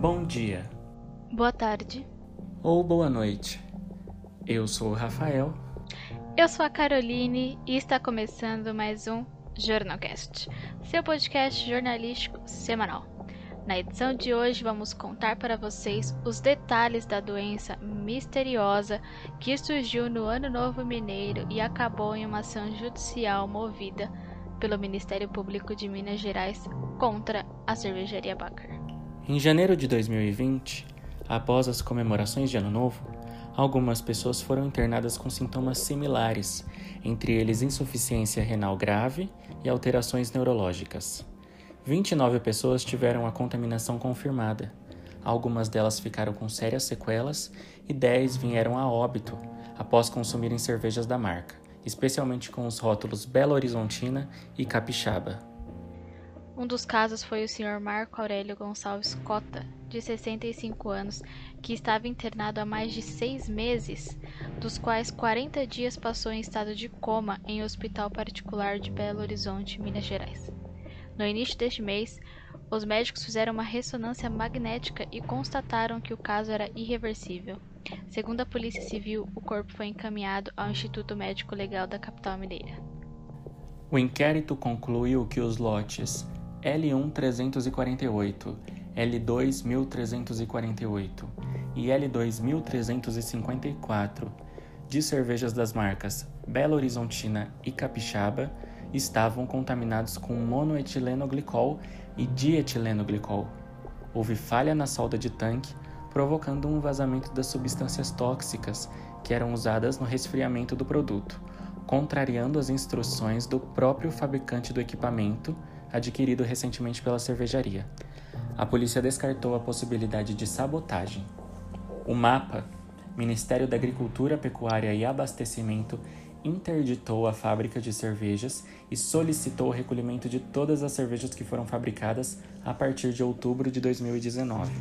Bom dia. Boa tarde. Ou boa noite. Eu sou o Rafael. Eu sou a Caroline e está começando mais um Jornalcast, seu podcast jornalístico semanal. Na edição de hoje vamos contar para vocês os detalhes da doença misteriosa que surgiu no Ano Novo Mineiro e acabou em uma ação judicial movida pelo Ministério Público de Minas Gerais contra a cervejaria Baker. Em janeiro de 2020, após as comemorações de Ano Novo, algumas pessoas foram internadas com sintomas similares, entre eles insuficiência renal grave e alterações neurológicas. 29 pessoas tiveram a contaminação confirmada. Algumas delas ficaram com sérias sequelas e 10 vieram a óbito após consumirem cervejas da marca, especialmente com os rótulos Belo Horizontina e Capixaba. Um dos casos foi o Sr. Marco Aurélio Gonçalves Cota, de 65 anos, que estava internado há mais de seis meses, dos quais 40 dias passou em estado de coma em um hospital particular de Belo Horizonte, Minas Gerais. No início deste mês, os médicos fizeram uma ressonância magnética e constataram que o caso era irreversível. Segundo a Polícia Civil, o corpo foi encaminhado ao Instituto Médico Legal da capital mineira. O inquérito concluiu que os lotes L1-348, L2-1348 e L2-1354 de cervejas das marcas Belo Horizontina e Capixaba estavam contaminados com monoetilenoglicol e dietilenoglicol. Houve falha na solda de tanque, provocando um vazamento das substâncias tóxicas que eram usadas no resfriamento do produto, contrariando as instruções do próprio fabricante do equipamento adquirido recentemente pela cervejaria. A polícia descartou a possibilidade de sabotagem. O MAPA, Ministério da Agricultura, Pecuária e Abastecimento, interditou a fábrica de cervejas e solicitou o recolhimento de todas as cervejas que foram fabricadas a partir de outubro de 2019.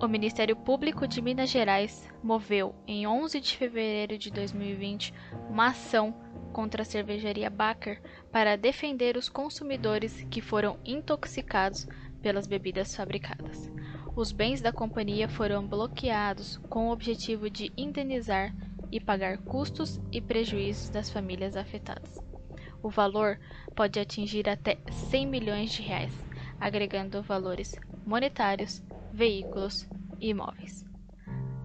O Ministério Público de Minas Gerais moveu, em 11 de fevereiro de 2020, uma ação contra a cervejaria Baker para defender os consumidores que foram intoxicados pelas bebidas fabricadas. Os bens da companhia foram bloqueados com o objetivo de indenizar e pagar custos e prejuízos das famílias afetadas. O valor pode atingir até 100 milhões de reais, agregando valores monetários, veículos e imóveis.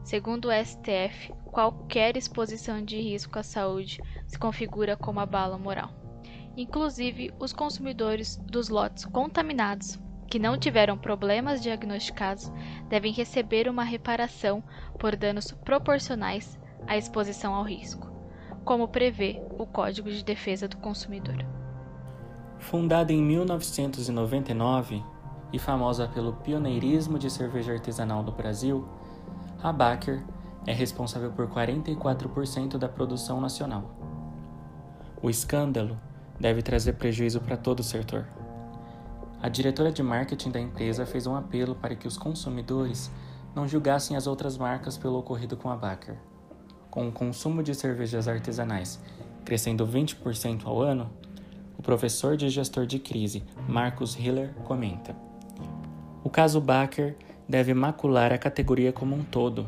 Segundo o STF, qualquer exposição de risco à saúde se configura como abalo moral. Inclusive, os consumidores dos lotes contaminados que não tiveram problemas diagnosticados devem receber uma reparação por danos proporcionais à exposição ao risco, como prevê o Código de Defesa do Consumidor. Fundada em 1999 e famosa pelo pioneirismo de cerveja artesanal no Brasil, a Baker é responsável por 44% da produção nacional. O escândalo deve trazer prejuízo para todo o setor. A diretora de marketing da empresa fez um apelo para que os consumidores não julgassem as outras marcas pelo ocorrido com a Baker. Com o consumo de cervejas artesanais crescendo 20% ao ano, o professor de gestor de crise, Marcos Hiller, comenta: O caso Baker deve macular a categoria como um todo.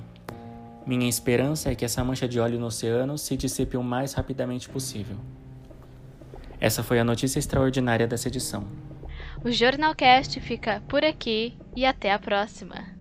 Minha esperança é que essa mancha de óleo no oceano se dissipe o mais rapidamente possível. Essa foi a notícia extraordinária dessa edição. O Jornalcast fica por aqui e até a próxima.